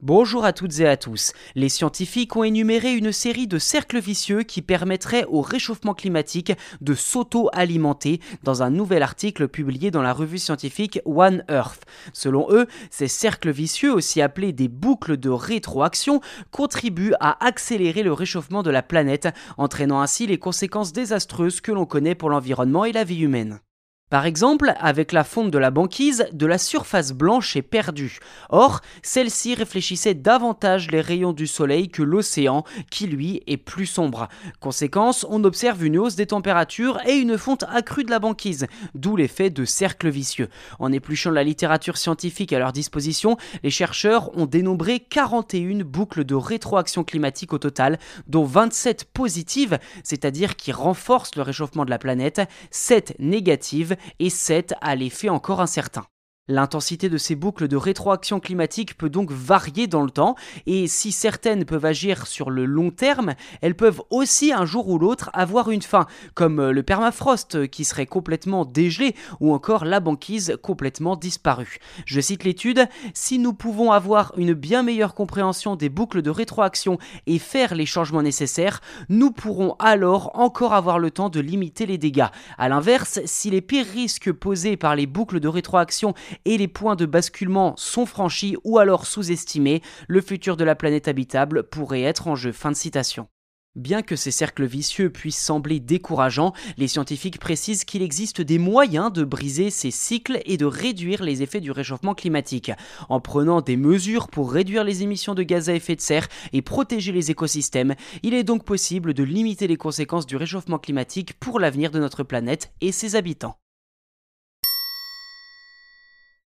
Bonjour à toutes et à tous. Les scientifiques ont énuméré une série de cercles vicieux qui permettraient au réchauffement climatique de s'auto-alimenter dans un nouvel article publié dans la revue scientifique One Earth. Selon eux, ces cercles vicieux, aussi appelés des boucles de rétroaction, contribuent à accélérer le réchauffement de la planète, entraînant ainsi les conséquences désastreuses que l'on connaît pour l'environnement et la vie humaine. Par exemple, avec la fonte de la banquise, de la surface blanche est perdue. Or, celle-ci réfléchissait davantage les rayons du soleil que l'océan, qui lui est plus sombre. Conséquence, on observe une hausse des températures et une fonte accrue de la banquise, d'où l'effet de cercle vicieux. En épluchant la littérature scientifique à leur disposition, les chercheurs ont dénombré 41 boucles de rétroaction climatique au total, dont 27 positives, c'est-à-dire qui renforcent le réchauffement de la planète, 7 négatives et 7 à l'effet encore incertain. L'intensité de ces boucles de rétroaction climatique peut donc varier dans le temps, et si certaines peuvent agir sur le long terme, elles peuvent aussi un jour ou l'autre avoir une fin, comme euh, le permafrost qui serait complètement dégelé, ou encore la banquise complètement disparue. Je cite l'étude, si nous pouvons avoir une bien meilleure compréhension des boucles de rétroaction et faire les changements nécessaires, nous pourrons alors encore avoir le temps de limiter les dégâts. A l'inverse, si les pires risques posés par les boucles de rétroaction et les points de basculement sont franchis ou alors sous-estimés, le futur de la planète habitable pourrait être en jeu. Fin de citation. Bien que ces cercles vicieux puissent sembler décourageants, les scientifiques précisent qu'il existe des moyens de briser ces cycles et de réduire les effets du réchauffement climatique. En prenant des mesures pour réduire les émissions de gaz à effet de serre et protéger les écosystèmes, il est donc possible de limiter les conséquences du réchauffement climatique pour l'avenir de notre planète et ses habitants.